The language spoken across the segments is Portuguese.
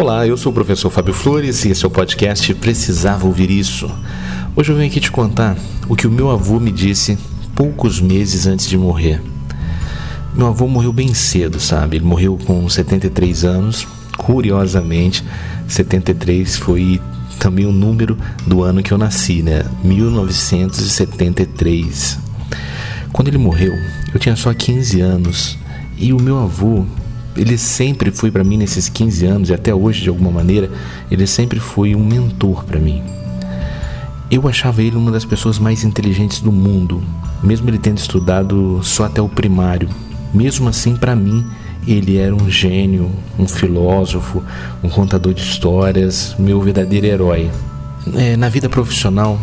Olá, eu sou o professor Fábio Flores e esse é o podcast Precisava Ouvir Isso. Hoje eu venho aqui te contar o que o meu avô me disse poucos meses antes de morrer. Meu avô morreu bem cedo, sabe? Ele morreu com 73 anos. Curiosamente, 73 foi também o número do ano que eu nasci, né? 1973. Quando ele morreu, eu tinha só 15 anos e o meu avô ele sempre foi para mim nesses 15 anos e até hoje de alguma maneira, ele sempre foi um mentor para mim. Eu achava ele uma das pessoas mais inteligentes do mundo, mesmo ele tendo estudado só até o primário. Mesmo assim, para mim, ele era um gênio, um filósofo, um contador de histórias, meu verdadeiro herói. É, na vida profissional,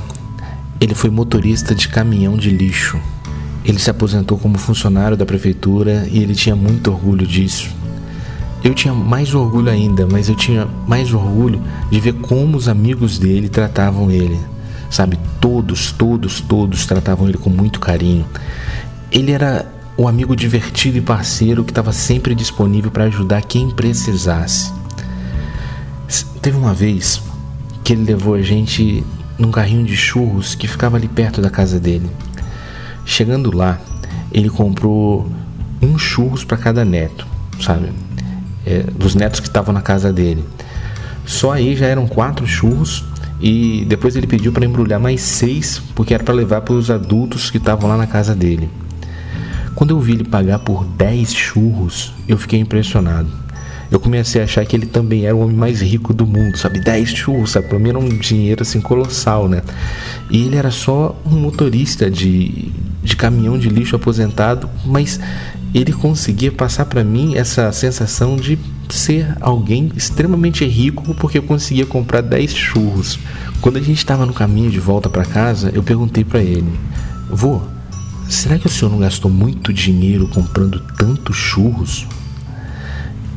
ele foi motorista de caminhão de lixo. Ele se aposentou como funcionário da prefeitura e ele tinha muito orgulho disso. Eu tinha mais orgulho ainda, mas eu tinha mais orgulho de ver como os amigos dele tratavam ele. Sabe, todos, todos, todos tratavam ele com muito carinho. Ele era o amigo divertido e parceiro que estava sempre disponível para ajudar quem precisasse. Teve uma vez que ele levou a gente num carrinho de churros que ficava ali perto da casa dele. Chegando lá, ele comprou um churros para cada neto, sabe? É, dos netos que estavam na casa dele. Só aí já eram quatro churros e depois ele pediu para embrulhar mais seis porque era para levar para os adultos que estavam lá na casa dele. Quando eu vi ele pagar por 10 churros, eu fiquei impressionado. Eu comecei a achar que ele também era o homem mais rico do mundo, sabe? 10 churros, sabe? Pra mim era um dinheiro assim colossal, né? E ele era só um motorista de, de caminhão de lixo aposentado, mas ele conseguia passar para mim essa sensação de ser alguém extremamente rico porque eu conseguia comprar 10 churros. Quando a gente estava no caminho de volta para casa, eu perguntei para ele: "Vô, será que o senhor não gastou muito dinheiro comprando tantos churros?"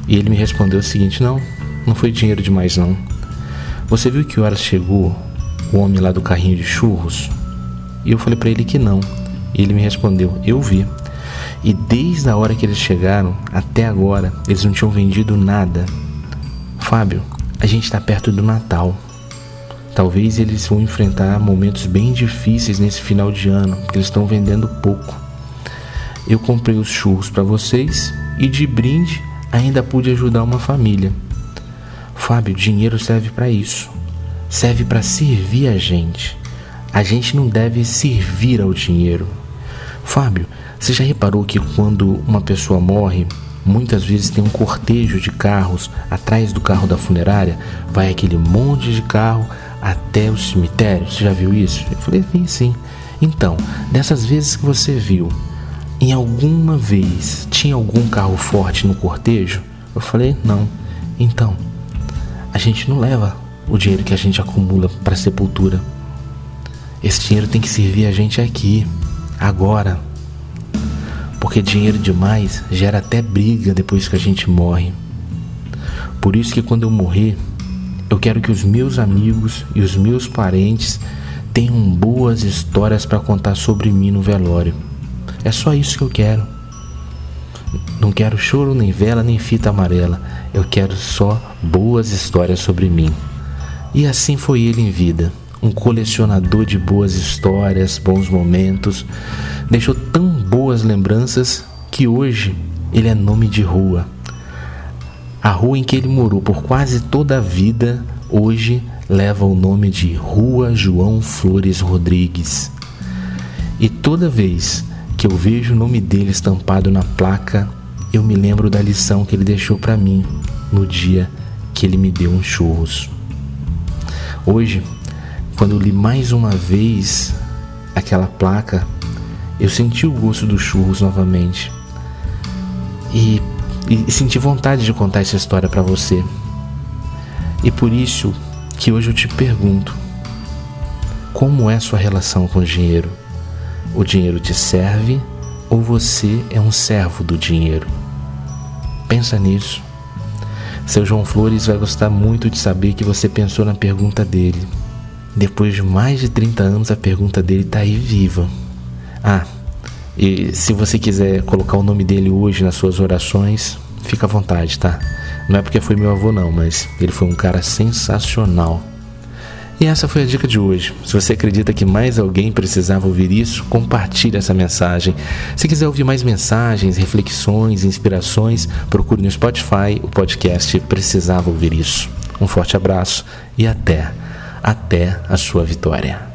E ele me respondeu o seguinte: "Não, não foi dinheiro demais não. Você viu que horas chegou o homem lá do carrinho de churros?" E eu falei para ele que não. Ele me respondeu: "Eu vi." E desde a hora que eles chegaram até agora, eles não tinham vendido nada. Fábio, a gente está perto do Natal. Talvez eles vão enfrentar momentos bem difíceis nesse final de ano, porque eles estão vendendo pouco. Eu comprei os churros para vocês e de brinde ainda pude ajudar uma família. Fábio, dinheiro serve para isso. Serve para servir a gente. A gente não deve servir ao dinheiro. Fábio, você já reparou que quando uma pessoa morre, muitas vezes tem um cortejo de carros atrás do carro da funerária? Vai aquele monte de carro até o cemitério. Você já viu isso? Eu falei, vi sim. Então, dessas vezes que você viu, em alguma vez tinha algum carro forte no cortejo? Eu falei, não. Então, a gente não leva o dinheiro que a gente acumula para sepultura. Esse dinheiro tem que servir a gente aqui, agora porque dinheiro demais gera até briga depois que a gente morre. Por isso que quando eu morrer, eu quero que os meus amigos e os meus parentes tenham boas histórias para contar sobre mim no velório. É só isso que eu quero. Não quero choro, nem vela, nem fita amarela. Eu quero só boas histórias sobre mim. E assim foi ele em vida, um colecionador de boas histórias, bons momentos. Deixou tão boas lembranças que hoje ele é nome de rua. A rua em que ele morou por quase toda a vida hoje leva o nome de Rua João Flores Rodrigues. E toda vez que eu vejo o nome dele estampado na placa, eu me lembro da lição que ele deixou para mim no dia que ele me deu uns churros. Hoje, quando li mais uma vez aquela placa, eu senti o gosto dos churros novamente. E, e senti vontade de contar essa história para você. E por isso que hoje eu te pergunto: como é sua relação com o dinheiro? O dinheiro te serve ou você é um servo do dinheiro? Pensa nisso. Seu João Flores vai gostar muito de saber que você pensou na pergunta dele. Depois de mais de 30 anos, a pergunta dele está aí viva. Ah, e se você quiser colocar o nome dele hoje nas suas orações, fica à vontade, tá? Não é porque foi meu avô, não, mas ele foi um cara sensacional. E essa foi a dica de hoje. Se você acredita que mais alguém precisava ouvir isso, compartilhe essa mensagem. Se quiser ouvir mais mensagens, reflexões, inspirações, procure no Spotify o podcast Precisava Ouvir Isso. Um forte abraço e até, até a sua vitória.